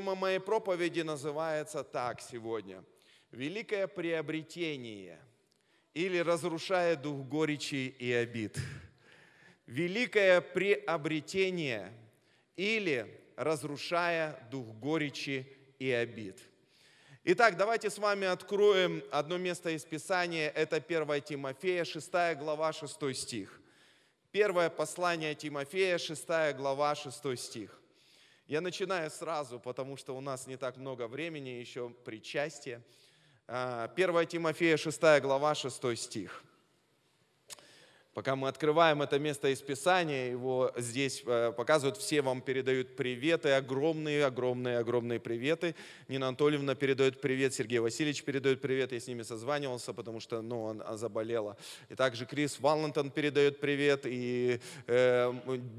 Тема моей проповеди называется так сегодня. Великое приобретение или разрушая дух горечи и обид. Великое приобретение или разрушая дух горечи и обид. Итак, давайте с вами откроем одно место из Писания. Это 1 Тимофея, 6 глава, 6 стих. Первое послание Тимофея, 6 глава, 6 стих. Я начинаю сразу, потому что у нас не так много времени, еще причастие. 1 а, Тимофея, 6 глава, 6 стих. Пока мы открываем это место из Писания, его здесь э, показывают, все вам передают приветы, огромные, огромные, огромные приветы. Нина Анатольевна передает привет, Сергей Васильевич передает привет, я с ними созванивался, потому что ну, он заболела. И также Крис Валентон передает привет, и э,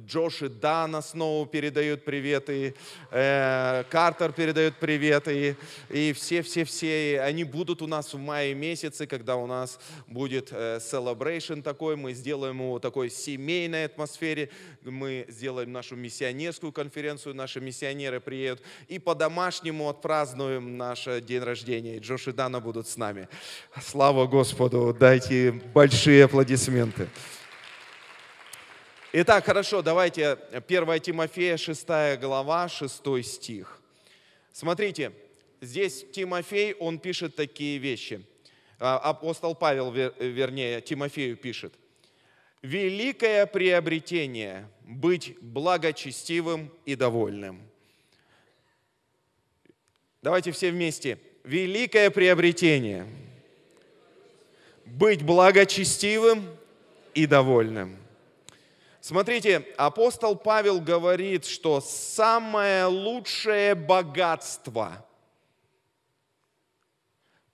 Джош и Дана снова передают привет, и э, Картер передает привет, и, и все-все-все, они будут у нас в мае месяце, когда у нас будет э, celebration такой, мы сделаем его такой семейной атмосфере, мы сделаем нашу миссионерскую конференцию, наши миссионеры приедут, и по-домашнему отпразднуем наш день рождения. Джош и Дана будут с нами. Слава Господу, дайте большие аплодисменты. Итак, хорошо, давайте 1 Тимофея, 6 глава, 6 стих. Смотрите, здесь Тимофей, он пишет такие вещи. А, апостол Павел, вернее, Тимофею пишет великое приобретение – быть благочестивым и довольным. Давайте все вместе. Великое приобретение – быть благочестивым и довольным. Смотрите, апостол Павел говорит, что самое лучшее богатство,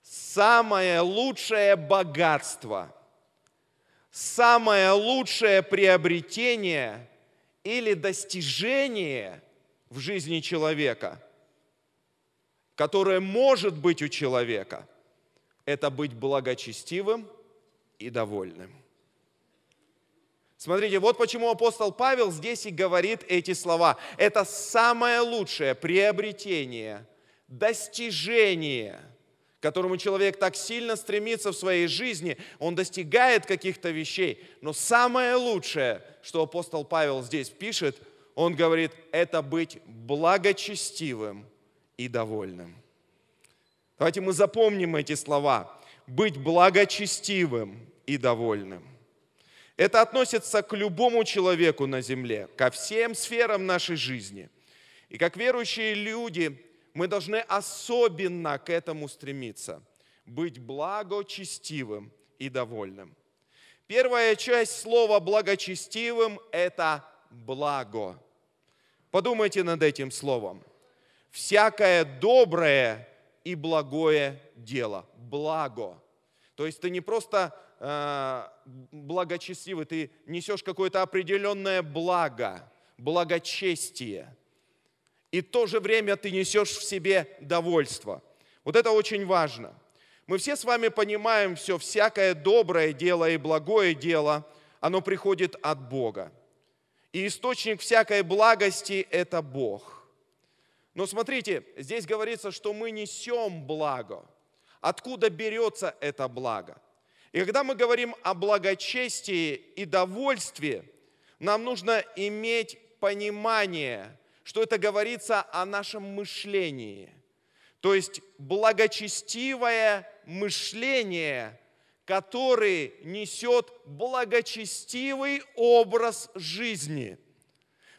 самое лучшее богатство – самое лучшее приобретение или достижение в жизни человека, которое может быть у человека, это быть благочестивым и довольным. Смотрите, вот почему апостол Павел здесь и говорит эти слова. Это самое лучшее приобретение, достижение – к которому человек так сильно стремится в своей жизни, он достигает каких-то вещей. Но самое лучшее, что апостол Павел здесь пишет, он говорит, это быть благочестивым и довольным. Давайте мы запомним эти слова. Быть благочестивым и довольным. Это относится к любому человеку на земле, ко всем сферам нашей жизни. И как верующие люди, мы должны особенно к этому стремиться, быть благочестивым и довольным. Первая часть слова благочестивым – это благо. Подумайте над этим словом. Всякое доброе и благое дело. Благо. То есть ты не просто э, благочестивый, ты несешь какое-то определенное благо, благочестие – и в то же время ты несешь в себе довольство. Вот это очень важно. Мы все с вами понимаем все, всякое доброе дело и благое дело, оно приходит от Бога. И источник всякой благости – это Бог. Но смотрите, здесь говорится, что мы несем благо. Откуда берется это благо? И когда мы говорим о благочестии и довольстве, нам нужно иметь понимание – что это говорится о нашем мышлении. То есть благочестивое мышление, который несет благочестивый образ жизни.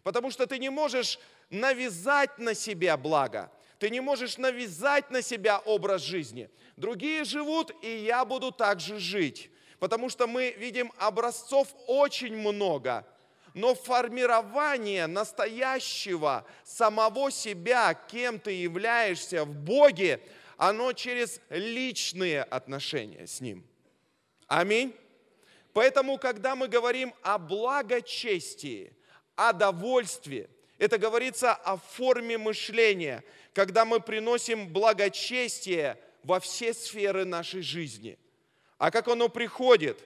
Потому что ты не можешь навязать на себя благо, ты не можешь навязать на себя образ жизни. Другие живут, и я буду также жить. Потому что мы видим образцов очень много – но формирование настоящего самого себя, кем ты являешься в Боге, оно через личные отношения с Ним. Аминь. Поэтому, когда мы говорим о благочестии, о довольстве, это говорится о форме мышления, когда мы приносим благочестие во все сферы нашей жизни. А как оно приходит?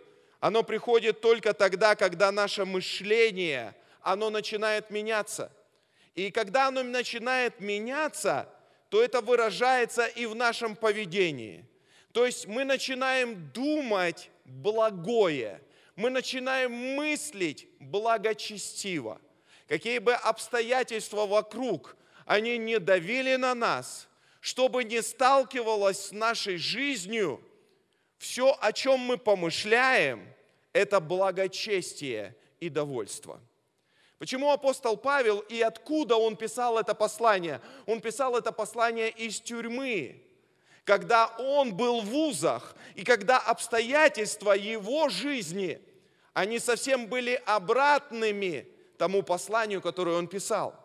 Оно приходит только тогда, когда наше мышление, оно начинает меняться. И когда оно начинает меняться, то это выражается и в нашем поведении. То есть мы начинаем думать благое, мы начинаем мыслить благочестиво. Какие бы обстоятельства вокруг, они не давили на нас, чтобы не сталкивалось с нашей жизнью, все, о чем мы помышляем, это благочестие и довольство. Почему апостол Павел и откуда он писал это послание? Он писал это послание из тюрьмы, когда он был в вузах, и когда обстоятельства его жизни, они совсем были обратными тому посланию, которое он писал.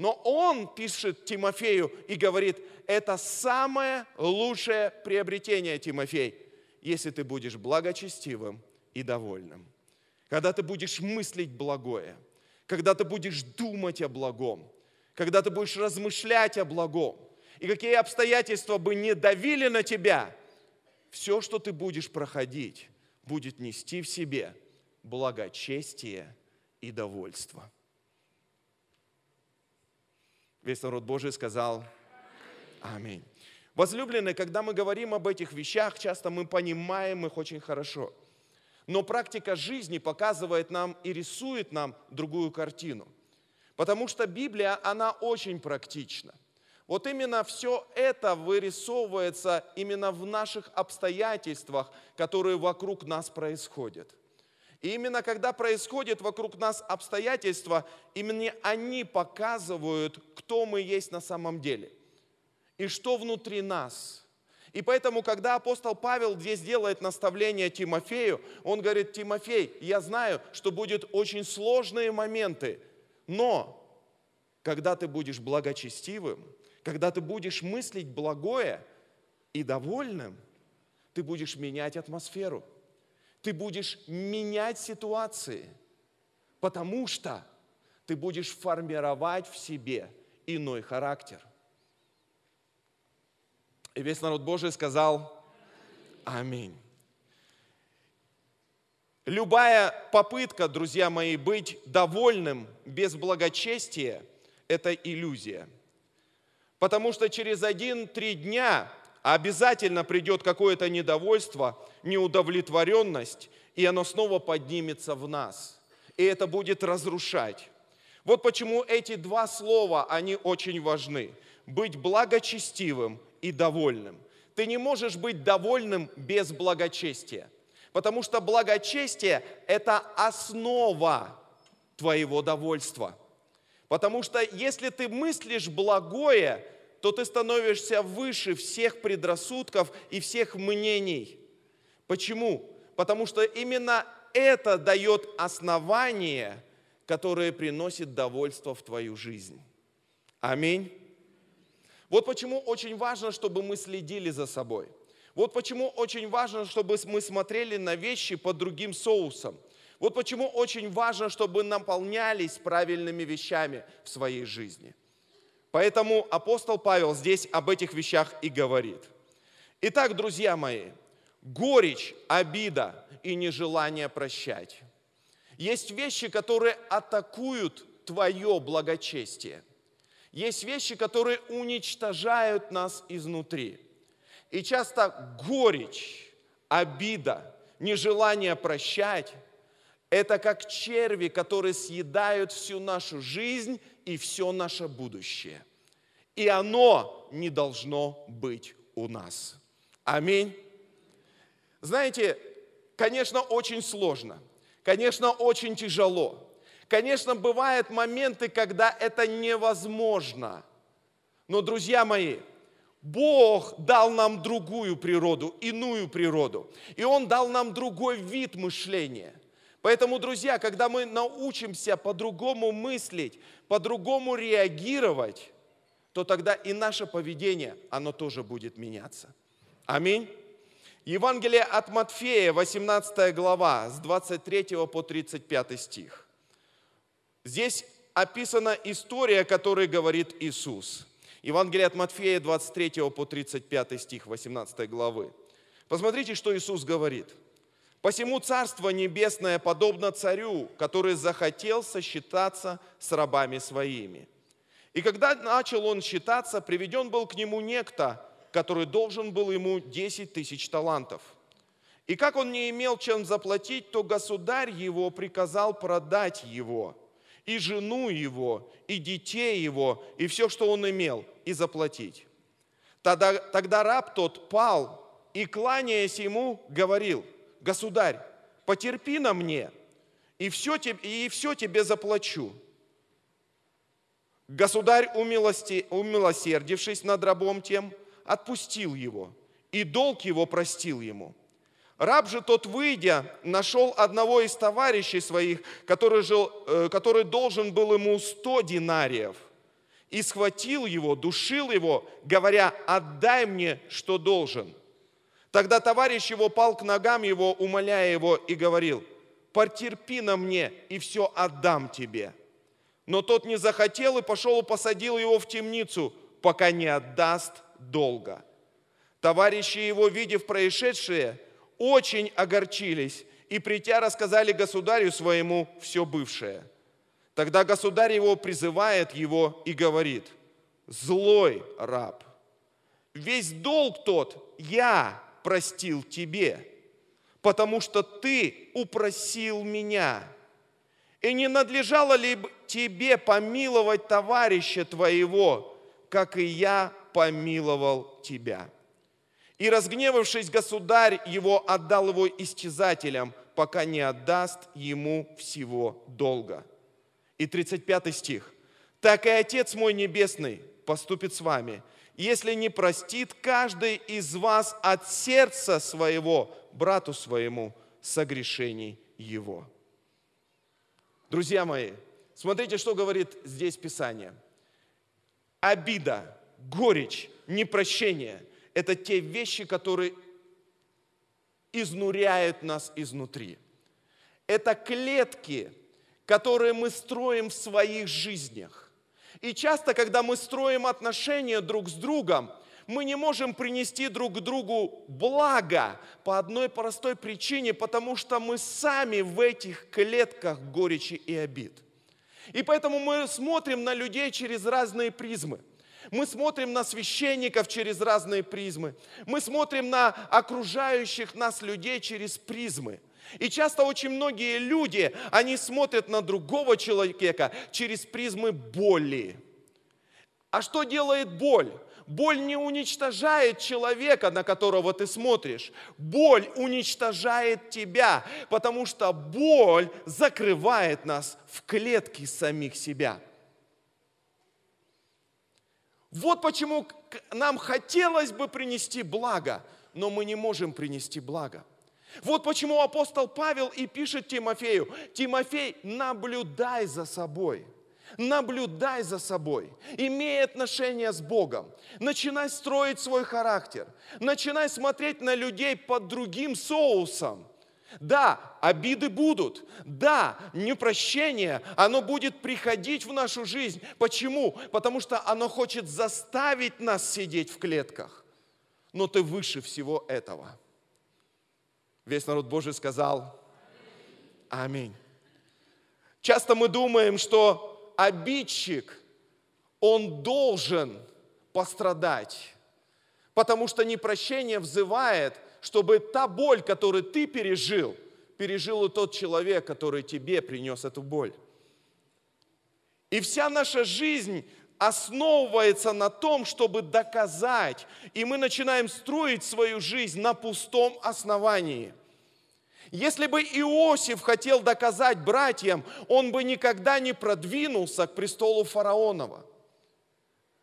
Но он пишет Тимофею и говорит, это самое лучшее приобретение, Тимофей, если ты будешь благочестивым и довольным. Когда ты будешь мыслить благое, когда ты будешь думать о благом, когда ты будешь размышлять о благом, и какие обстоятельства бы не давили на тебя, все, что ты будешь проходить, будет нести в себе благочестие и довольство. Весь народ Божий сказал Аминь. Возлюбленные, когда мы говорим об этих вещах, часто мы понимаем их очень хорошо. Но практика жизни показывает нам и рисует нам другую картину. Потому что Библия, она очень практична. Вот именно все это вырисовывается именно в наших обстоятельствах, которые вокруг нас происходят. И именно когда происходят вокруг нас обстоятельства, именно они показывают, кто мы есть на самом деле и что внутри нас. И поэтому, когда апостол Павел здесь делает наставление Тимофею, он говорит, Тимофей, я знаю, что будут очень сложные моменты, но когда ты будешь благочестивым, когда ты будешь мыслить благое и довольным, ты будешь менять атмосферу, ты будешь менять ситуации, потому что ты будешь формировать в себе иной характер. И весь народ Божий сказал Аминь. Любая попытка, друзья мои, быть довольным без благочестия – это иллюзия – Потому что через один-три дня обязательно придет какое-то недовольство, неудовлетворенность, и оно снова поднимется в нас. И это будет разрушать. Вот почему эти два слова, они очень важны. Быть благочестивым и довольным. Ты не можешь быть довольным без благочестия. Потому что благочестие – это основа твоего довольства. Потому что если ты мыслишь благое, то ты становишься выше всех предрассудков и всех мнений. Почему? Потому что именно это дает основание, которое приносит довольство в твою жизнь. Аминь. Вот почему очень важно, чтобы мы следили за собой. Вот почему очень важно, чтобы мы смотрели на вещи под другим соусом – вот почему очень важно, чтобы наполнялись правильными вещами в своей жизни. Поэтому апостол Павел здесь об этих вещах и говорит. Итак, друзья мои, горечь, обида и нежелание прощать. Есть вещи, которые атакуют твое благочестие. Есть вещи, которые уничтожают нас изнутри. И часто горечь, обида, нежелание прощать это как черви, которые съедают всю нашу жизнь и все наше будущее. И оно не должно быть у нас. Аминь. Знаете, конечно, очень сложно. Конечно, очень тяжело. Конечно, бывают моменты, когда это невозможно. Но, друзья мои, Бог дал нам другую природу, иную природу. И Он дал нам другой вид мышления. Поэтому, друзья, когда мы научимся по-другому мыслить, по-другому реагировать, то тогда и наше поведение, оно тоже будет меняться. Аминь. Евангелие от Матфея, 18 глава, с 23 по 35 стих. Здесь описана история, о которой говорит Иисус. Евангелие от Матфея, 23 по 35 стих 18 главы. Посмотрите, что Иисус говорит – Посему Царство Небесное подобно царю, который захотел сосчитаться с рабами своими. И когда начал он считаться, приведен был к нему некто, который должен был ему 10 тысяч талантов. И как он не имел чем заплатить, то государь его приказал продать его, и жену его, и детей его, и все, что он имел, и заплатить. Тогда, тогда раб тот пал и, кланяясь ему, говорил, «Государь, потерпи на мне, и все, и все тебе заплачу». Государь, умилости, умилосердившись над рабом тем, отпустил его, и долг его простил ему. Раб же тот, выйдя, нашел одного из товарищей своих, который, жил, э, который должен был ему сто динариев, и схватил его, душил его, говоря, отдай мне, что должен. Тогда товарищ его пал к ногам его, умоляя его, и говорил, потерпи на мне, и все отдам тебе. Но тот не захотел и пошел и посадил его в темницу, пока не отдаст долга. Товарищи его, видев происшедшее, очень огорчились и притя рассказали государю своему все бывшее. Тогда государь его призывает его и говорит, злой раб, весь долг тот я простил тебе, потому что ты упросил меня – и не надлежало ли тебе помиловать товарища твоего, как и я помиловал тебя? И разгневавшись, государь его отдал его истязателям, пока не отдаст ему всего долга. И 35 стих. «Так и Отец мой Небесный поступит с вами, если не простит каждый из вас от сердца своего брату своему согрешений его». Друзья мои, смотрите, что говорит здесь Писание. Обида, горечь, непрощение – это те вещи, которые изнуряют нас изнутри. Это клетки, которые мы строим в своих жизнях. И часто, когда мы строим отношения друг с другом, мы не можем принести друг другу благо по одной простой причине, потому что мы сами в этих клетках горечи и обид. И поэтому мы смотрим на людей через разные призмы. Мы смотрим на священников через разные призмы. Мы смотрим на окружающих нас людей через призмы. И часто очень многие люди, они смотрят на другого человека через призмы боли. А что делает боль? Боль не уничтожает человека, на которого ты смотришь. Боль уничтожает тебя, потому что боль закрывает нас в клетки самих себя. Вот почему нам хотелось бы принести благо, но мы не можем принести благо. Вот почему апостол Павел и пишет Тимофею, Тимофей, наблюдай за собой – Наблюдай за собой, имей отношения с Богом, начинай строить свой характер, начинай смотреть на людей под другим соусом. Да, обиды будут. Да, непрощение, оно будет приходить в нашу жизнь. Почему? Потому что оно хочет заставить нас сидеть в клетках. Но ты выше всего этого. Весь народ Божий сказал Аминь. Часто мы думаем, что обидчик, он должен пострадать, потому что непрощение взывает, чтобы та боль, которую ты пережил, пережил и тот человек, который тебе принес эту боль. И вся наша жизнь основывается на том, чтобы доказать, и мы начинаем строить свою жизнь на пустом основании – если бы Иосиф хотел доказать братьям, он бы никогда не продвинулся к престолу фараонова.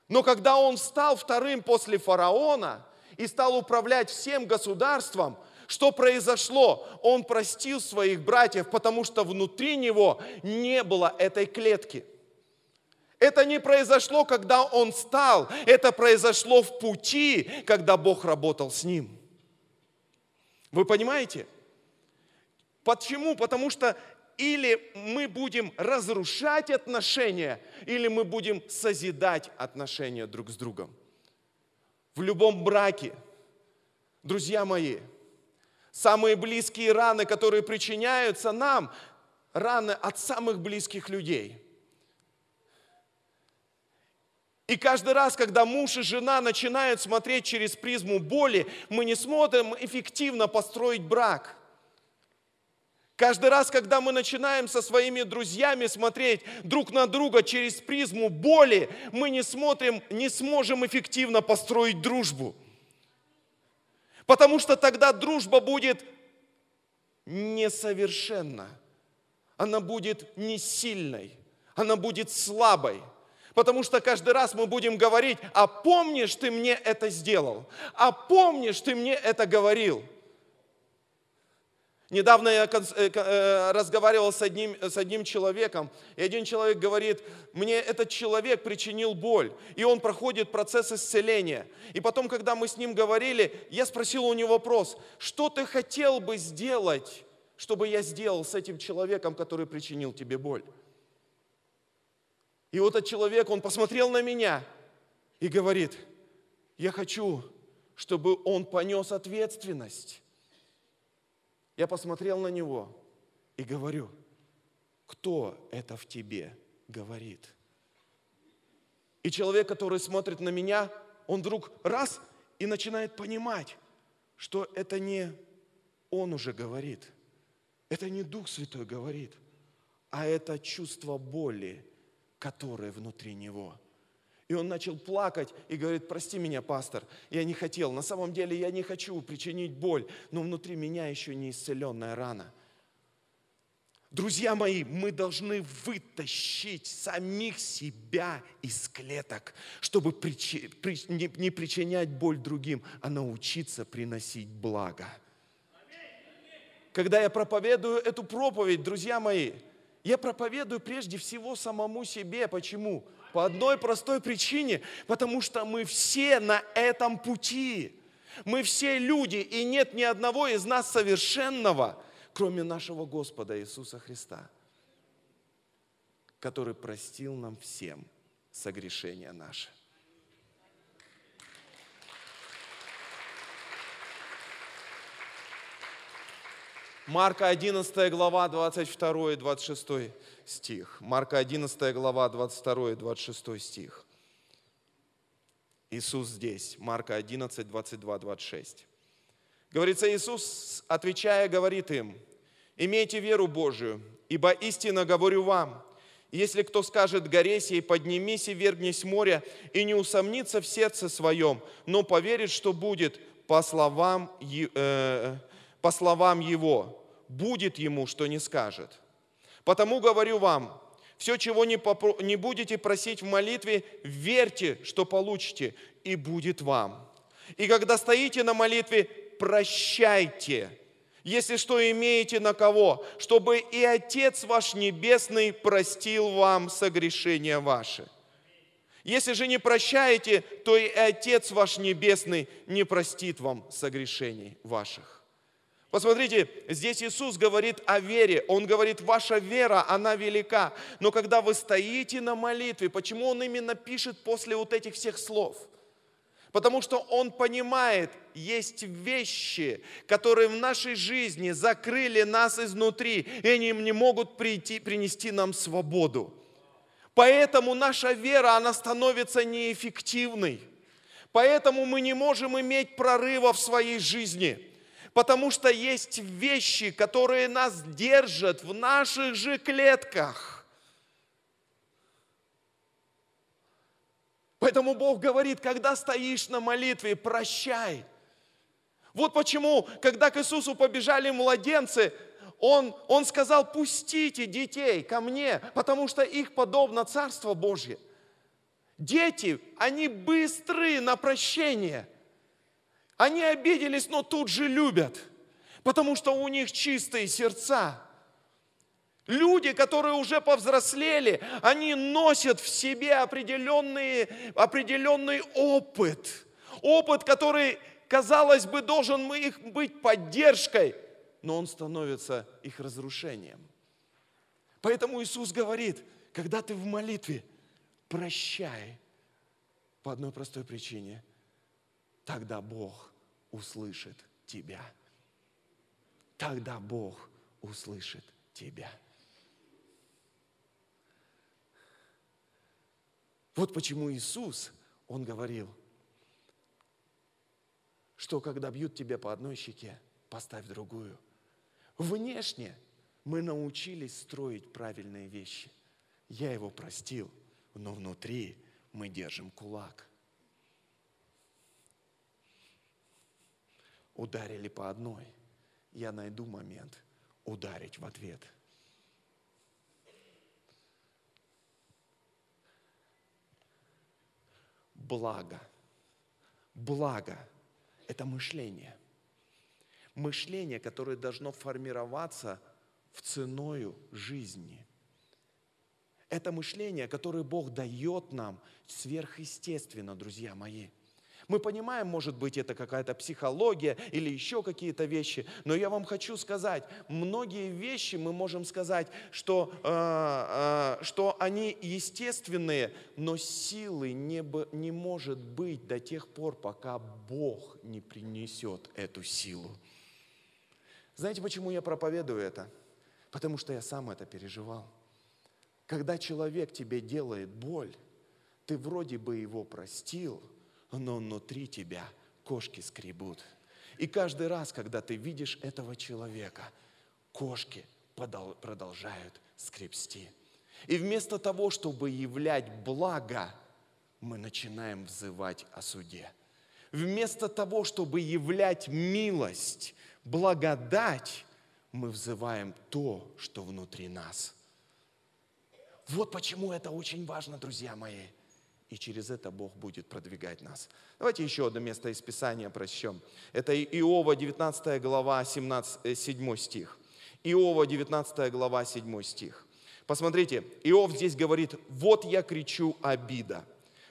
Но когда он стал вторым после фараона и стал управлять всем государством, что произошло? Он простил своих братьев, потому что внутри него не было этой клетки. Это не произошло, когда он стал, это произошло в пути, когда Бог работал с ним. Вы понимаете? Почему? Потому что или мы будем разрушать отношения, или мы будем созидать отношения друг с другом. В любом браке, друзья мои, самые близкие раны, которые причиняются нам, раны от самых близких людей. И каждый раз, когда муж и жена начинают смотреть через призму боли, мы не смотрим эффективно построить брак. Каждый раз, когда мы начинаем со своими друзьями смотреть друг на друга через призму боли, мы не смотрим, не сможем эффективно построить дружбу. Потому что тогда дружба будет несовершенна. Она будет не сильной, она будет слабой. Потому что каждый раз мы будем говорить, а помнишь, ты мне это сделал, а помнишь, ты мне это говорил. Недавно я э, э, разговаривал с одним, с одним человеком, и один человек говорит, мне этот человек причинил боль, и он проходит процесс исцеления. И потом, когда мы с ним говорили, я спросил у него вопрос, что ты хотел бы сделать, чтобы я сделал с этим человеком, который причинил тебе боль? И вот этот человек, он посмотрел на меня и говорит, я хочу, чтобы он понес ответственность. Я посмотрел на него и говорю, кто это в тебе говорит? И человек, который смотрит на меня, он вдруг раз и начинает понимать, что это не он уже говорит, это не Дух Святой говорит, а это чувство боли, которое внутри него. И он начал плакать и говорит, прости меня, пастор, я не хотел, на самом деле я не хочу причинить боль, но внутри меня еще не исцеленная рана. Друзья мои, мы должны вытащить самих себя из клеток, чтобы не причинять боль другим, а научиться приносить благо. Когда я проповедую эту проповедь, друзья мои, я проповедую прежде всего самому себе. Почему? По одной простой причине, потому что мы все на этом пути. Мы все люди, и нет ни одного из нас совершенного, кроме нашего Господа Иисуса Христа, который простил нам всем согрешения наши. Марка 11 глава 22 и 26 стих. Марка 11 глава 22 и 26 стих. Иисус здесь. Марка 11, 22, 26. Говорится, Иисус, отвечая, говорит им, «Имейте веру Божию, ибо истинно говорю вам, если кто скажет горе сей, поднимись и вергнись море, и не усомнится в сердце своем, но поверит, что будет по словам, э, по словам его, будет ему, что не скажет. Потому говорю вам, все, чего не, попро- не будете просить в молитве, верьте, что получите, и будет вам. И когда стоите на молитве, прощайте, если что имеете на кого, чтобы и Отец ваш Небесный простил вам согрешения ваши. Если же не прощаете, то и Отец ваш Небесный не простит вам согрешений ваших. Посмотрите, здесь Иисус говорит о вере. Он говорит, ваша вера, она велика. Но когда вы стоите на молитве, почему Он именно пишет после вот этих всех слов? Потому что Он понимает, есть вещи, которые в нашей жизни закрыли нас изнутри, и они не могут прийти, принести нам свободу. Поэтому наша вера, она становится неэффективной. Поэтому мы не можем иметь прорыва в своей жизни – Потому что есть вещи, которые нас держат в наших же клетках. Поэтому Бог говорит, когда стоишь на молитве, прощай. Вот почему, когда к Иисусу побежали младенцы, он, он сказал, пустите детей ко мне, потому что их подобно Царство Божье. Дети, они быстрые на прощение – они обиделись, но тут же любят, потому что у них чистые сердца. Люди, которые уже повзрослели, они носят в себе определенный, определенный опыт. Опыт, который, казалось бы, должен их быть поддержкой, но он становится их разрушением. Поэтому Иисус говорит, когда ты в молитве, прощай по одной простой причине – тогда Бог услышит тебя. Тогда Бог услышит тебя. Вот почему Иисус, Он говорил, что когда бьют тебя по одной щеке, поставь другую. Внешне мы научились строить правильные вещи. Я его простил, но внутри мы держим кулак. Ударили по одной, я найду момент ударить в ответ. Благо, благо – это мышление. Мышление, которое должно формироваться в ценою жизни. Это мышление, которое Бог дает нам сверхъестественно, друзья мои. Мы понимаем, может быть, это какая-то психология или еще какие-то вещи, но я вам хочу сказать, многие вещи мы можем сказать, что, э, э, что они естественные, но силы не, не может быть до тех пор, пока Бог не принесет эту силу. Знаете, почему я проповедую это? Потому что я сам это переживал. Когда человек тебе делает боль, ты вроде бы его простил, но внутри тебя кошки скребут. И каждый раз, когда ты видишь этого человека, кошки продолжают скребсти. И вместо того, чтобы являть благо, мы начинаем взывать о суде. Вместо того, чтобы являть милость, благодать, мы взываем то, что внутри нас. Вот почему это очень важно, друзья мои. И через это Бог будет продвигать нас. Давайте еще одно место из Писания прочтем. Это Иова, 19 глава, 17, 7 э, стих. Иова, 19 глава, 7 стих. Посмотрите, Иов здесь говорит, вот я кричу обида,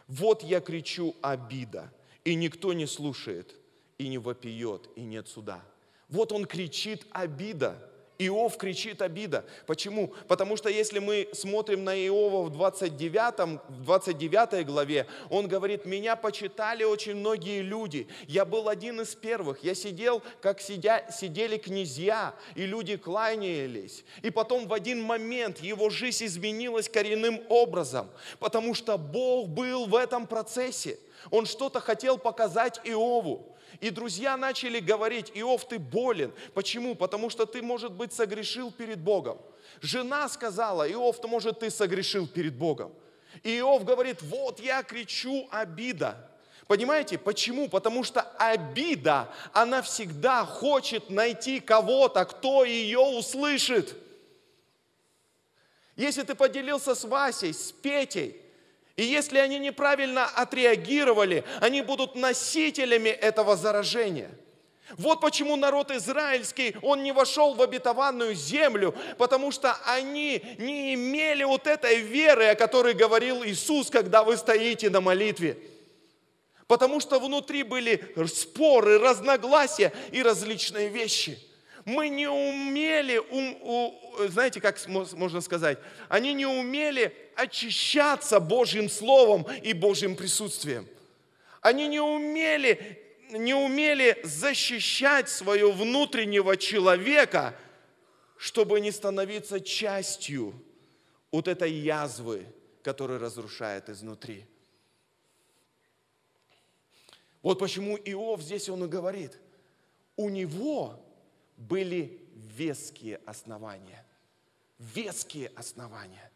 вот я кричу обида, и никто не слушает, и не вопиет, и нет суда. Вот он кричит обида. Иов кричит обида. Почему? Потому что если мы смотрим на Иова в 29, в 29 главе, он говорит, меня почитали очень многие люди. Я был один из первых. Я сидел, как сидя, сидели князья, и люди кланялись. И потом в один момент его жизнь изменилась коренным образом, потому что Бог был в этом процессе. Он что-то хотел показать Иову. И друзья начали говорить, Иов, ты болен. Почему? Потому что ты, может быть, согрешил перед Богом. Жена сказала, Иов, то может, ты согрешил перед Богом. И Иов говорит, вот я кричу обида. Понимаете, почему? Потому что обида, она всегда хочет найти кого-то, кто ее услышит. Если ты поделился с Васей, с Петей, и если они неправильно отреагировали, они будут носителями этого заражения. Вот почему народ израильский, он не вошел в обетованную землю, потому что они не имели вот этой веры, о которой говорил Иисус, когда вы стоите на молитве. Потому что внутри были споры, разногласия и различные вещи – мы не умели, знаете, как можно сказать, они не умели очищаться Божьим Словом и Божьим присутствием. Они не умели, не умели защищать своего внутреннего человека, чтобы не становиться частью вот этой язвы, которая разрушает изнутри. Вот почему Иов здесь он и говорит, у него были веские основания. Веские основания.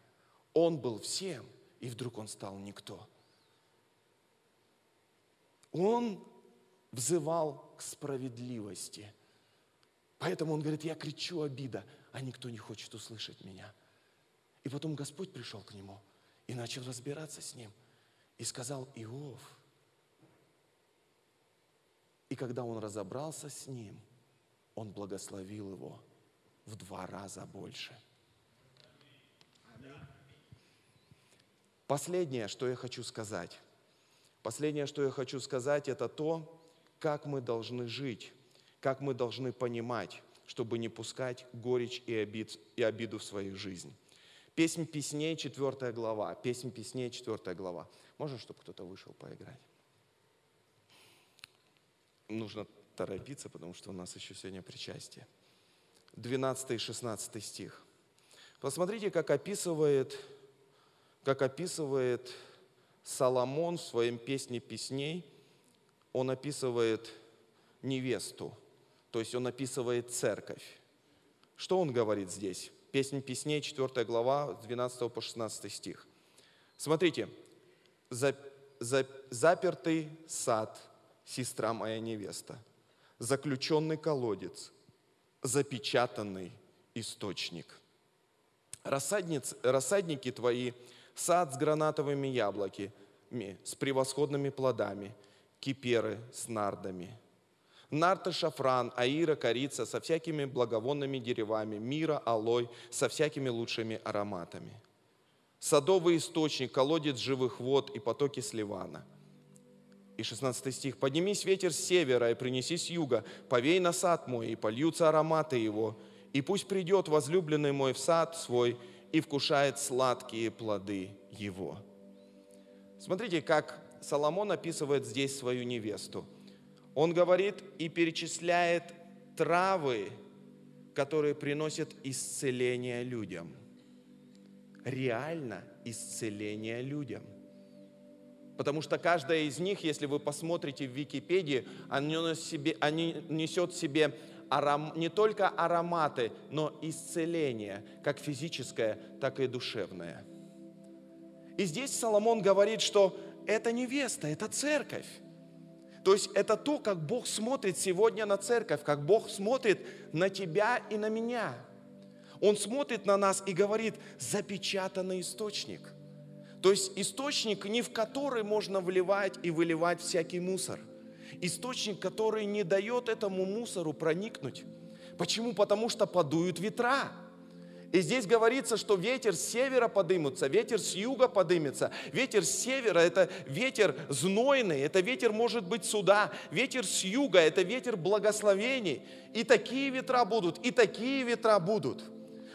Он был всем, и вдруг он стал никто. Он взывал к справедливости. Поэтому он говорит, я кричу обида, а никто не хочет услышать меня. И потом Господь пришел к нему и начал разбираться с ним. И сказал, Иов. И когда он разобрался с ним – он благословил его в два раза больше. Последнее, что я хочу сказать. Последнее, что я хочу сказать, это то, как мы должны жить, как мы должны понимать, чтобы не пускать горечь и, обид, и обиду в свою жизнь. Песнь песней, 4 глава. Песнь песней, 4 глава. Можно, чтобы кто-то вышел поиграть? Нужно торопиться, потому что у нас еще сегодня причастие. 12 и 16 стих. Посмотрите, как описывает, как описывает Соломон в своем песне песней, он описывает невесту, то есть он описывает церковь. Что он говорит здесь? Песнь песней, 4 глава, 12 по 16 стих. Смотрите, за, за, запертый сад, сестра моя невеста, заключенный колодец, запечатанный источник. Рассадниц, рассадники твои, сад с гранатовыми яблоками, с превосходными плодами, киперы с нардами. Нарта, шафран, аира, корица со всякими благовонными деревами, мира, алой, со всякими лучшими ароматами. Садовый источник, колодец живых вод и потоки сливана. И 16 стих. «Поднимись ветер с севера и принеси с юга, повей на сад мой, и польются ароматы его, и пусть придет возлюбленный мой в сад свой и вкушает сладкие плоды его». Смотрите, как Соломон описывает здесь свою невесту. Он говорит и перечисляет травы, которые приносят исцеление людям. Реально исцеление людям. Потому что каждая из них, если вы посмотрите в Википедии, они несет в себе аром, не только ароматы, но исцеление, как физическое, так и душевное. И здесь Соломон говорит, что это невеста, это церковь. То есть это то, как Бог смотрит сегодня на церковь, как Бог смотрит на тебя и на меня. Он смотрит на нас и говорит, запечатанный источник. То есть источник, не в который можно вливать и выливать всякий мусор – источник, который не дает этому мусору проникнуть. Почему? Потому что подуют ветра. И здесь говорится, что ветер с севера подымется, ветер с юга подымется. Ветер с севера – это ветер знойный, это ветер может быть суда. Ветер с юга – это ветер благословений. И такие ветра будут, и такие ветра будут.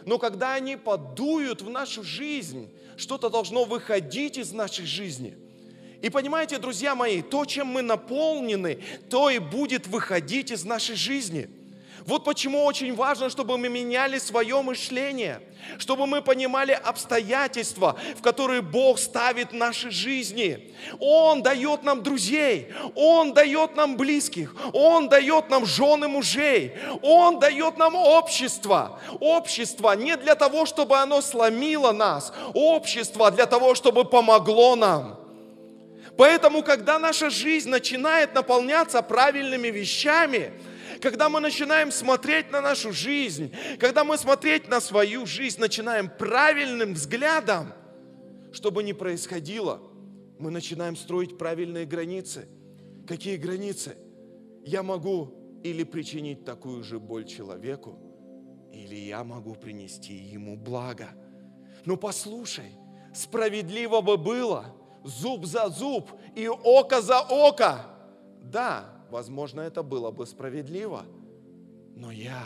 Но когда они подуют в нашу жизнь, что-то должно выходить из нашей жизни – и понимаете, друзья мои, то, чем мы наполнены, то и будет выходить из нашей жизни. Вот почему очень важно, чтобы мы меняли свое мышление, чтобы мы понимали обстоятельства, в которые Бог ставит наши жизни. Он дает нам друзей, Он дает нам близких, Он дает нам жены мужей, Он дает нам общество. Общество не для того, чтобы оно сломило нас, общество для того, чтобы помогло нам. Поэтому, когда наша жизнь начинает наполняться правильными вещами, когда мы начинаем смотреть на нашу жизнь, когда мы смотреть на свою жизнь начинаем правильным взглядом, что бы ни происходило, мы начинаем строить правильные границы. Какие границы? Я могу или причинить такую же боль человеку, или я могу принести ему благо. Но послушай, справедливо бы было – зуб за зуб и око за око. Да, возможно, это было бы справедливо, но я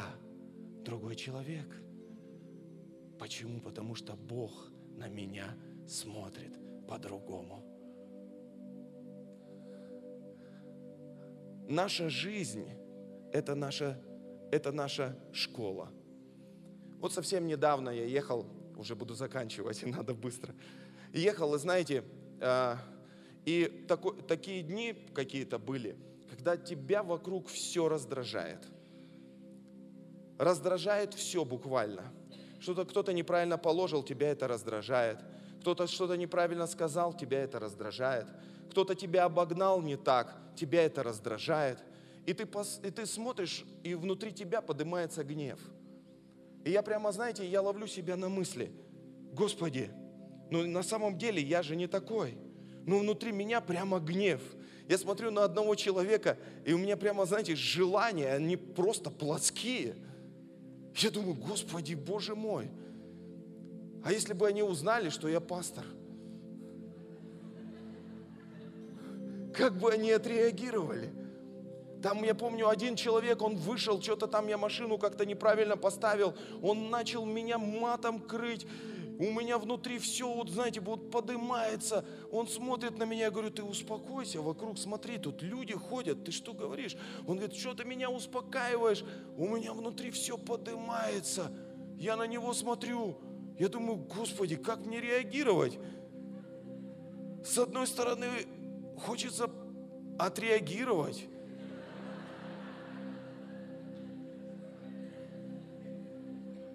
другой человек. Почему? Потому что Бог на меня смотрит по-другому. Наша жизнь – это наша, это наша школа. Вот совсем недавно я ехал, уже буду заканчивать, и надо быстро. Ехал, и знаете, а, и такой, такие дни какие-то были, когда тебя вокруг все раздражает. Раздражает все буквально. Что-то кто-то неправильно положил, тебя это раздражает. Кто-то что-то неправильно сказал, тебя это раздражает. Кто-то тебя обогнал не так, тебя это раздражает. И ты, и ты смотришь, и внутри тебя поднимается гнев. И я прямо, знаете, я ловлю себя на мысли, Господи, ну на самом деле я же не такой. Но внутри меня прямо гнев. Я смотрю на одного человека, и у меня прямо, знаете, желания, они просто плотские. Я думаю, Господи, Боже мой, а если бы они узнали, что я пастор? Как бы они отреагировали? Там, я помню, один человек, он вышел, что-то там я машину как-то неправильно поставил, он начал меня матом крыть у меня внутри все, вот знаете, вот подымается. Он смотрит на меня, я говорю, ты успокойся, вокруг смотри, тут люди ходят, ты что говоришь? Он говорит, что ты меня успокаиваешь? У меня внутри все подымается. Я на него смотрю, я думаю, Господи, как мне реагировать? с одной стороны, хочется отреагировать.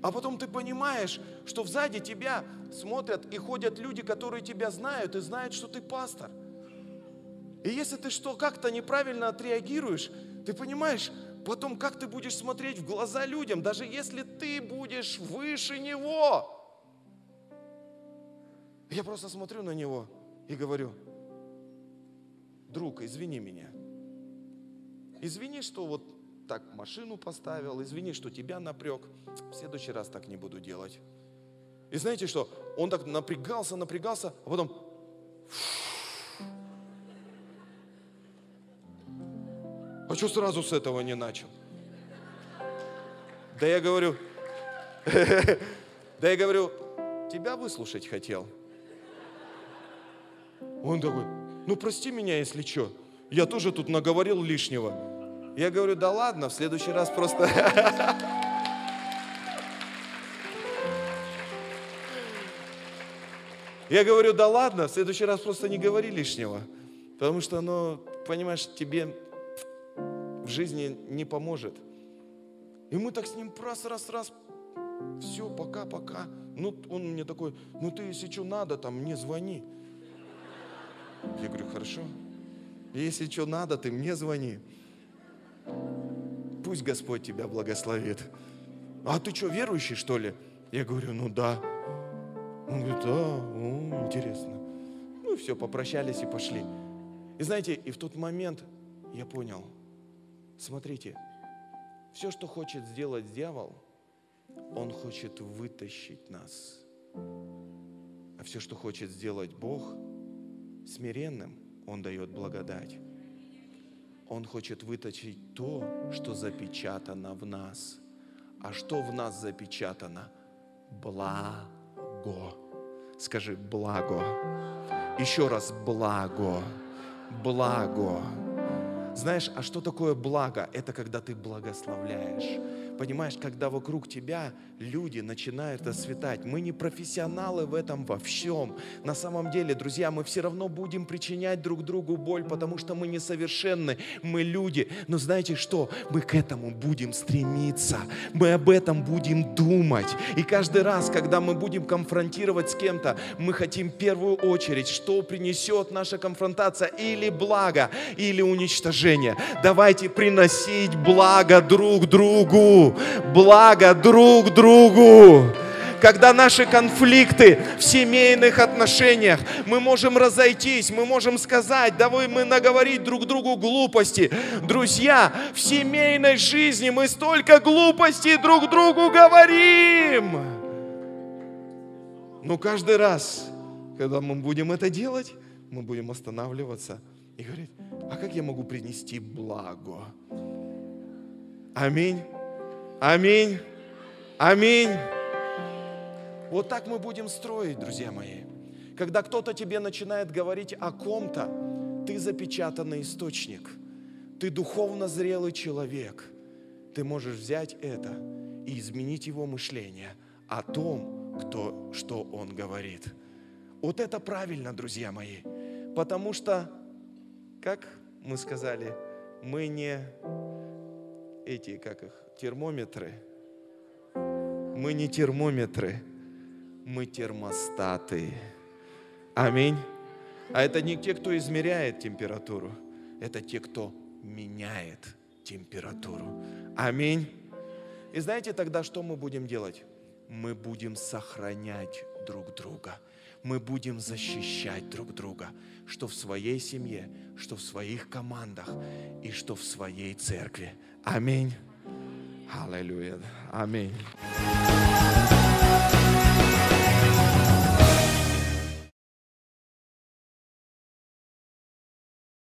А потом ты понимаешь, что сзади тебя смотрят и ходят люди, которые тебя знают и знают, что ты пастор. И если ты что как-то неправильно отреагируешь, ты понимаешь, потом как ты будешь смотреть в глаза людям, даже если ты будешь выше него. Я просто смотрю на него и говорю, друг, извини меня. Извини, что вот так машину поставил, извини, что тебя напрек. В следующий раз так не буду делать. И знаете что? Он так напрягался, напрягался, а потом... А что сразу с этого не начал? Да я говорю, да я говорю, тебя выслушать хотел. Он такой, ну прости меня, если что. Я тоже тут наговорил лишнего. Я говорю, да ладно, в следующий раз просто... Я говорю, да ладно, в следующий раз просто не говори лишнего. Потому что оно, понимаешь, тебе в жизни не поможет. И мы так с ним раз, раз, раз, все, пока, пока. Ну, он мне такой, ну ты, если что надо, там, мне звони. Я говорю, хорошо. Если что надо, ты мне звони. Пусть Господь тебя благословит. А ты что, верующий, что ли? Я говорю, ну да. Он говорит, да, о, интересно. Ну все, попрощались и пошли. И знаете, и в тот момент я понял, смотрите, все, что хочет сделать дьявол, он хочет вытащить нас. А все, что хочет сделать Бог, смиренным, Он дает благодать. Он хочет вытащить то, что запечатано в нас. А что в нас запечатано? Благо. Скажи, благо. Еще раз, благо. Благо. Знаешь, а что такое благо? Это когда ты благословляешь. Понимаешь, когда вокруг тебя люди начинают осветать. Мы не профессионалы в этом во всем. На самом деле, друзья, мы все равно будем причинять друг другу боль, потому что мы несовершенны, мы люди. Но знаете что? Мы к этому будем стремиться. Мы об этом будем думать. И каждый раз, когда мы будем конфронтировать с кем-то, мы хотим в первую очередь, что принесет наша конфронтация или благо, или уничтожение. Давайте приносить благо друг другу благо друг другу. Когда наши конфликты в семейных отношениях, мы можем разойтись, мы можем сказать, давай мы наговорить друг другу глупости. Друзья, в семейной жизни мы столько глупостей друг другу говорим. Но каждый раз, когда мы будем это делать, мы будем останавливаться и говорить, а как я могу принести благо? Аминь. Аминь. Аминь. Вот так мы будем строить, друзья мои. Когда кто-то тебе начинает говорить о ком-то, ты запечатанный источник. Ты духовно зрелый человек. Ты можешь взять это и изменить его мышление о том, кто, что он говорит. Вот это правильно, друзья мои. Потому что, как мы сказали, мы не эти, как их, термометры. Мы не термометры, мы термостаты. Аминь. А это не те, кто измеряет температуру, это те, кто меняет температуру. Аминь. И знаете тогда, что мы будем делать? Мы будем сохранять друг друга. Мы будем защищать друг друга, что в своей семье, что в своих командах и что в своей церкви. Аминь. Aleluia. Amém.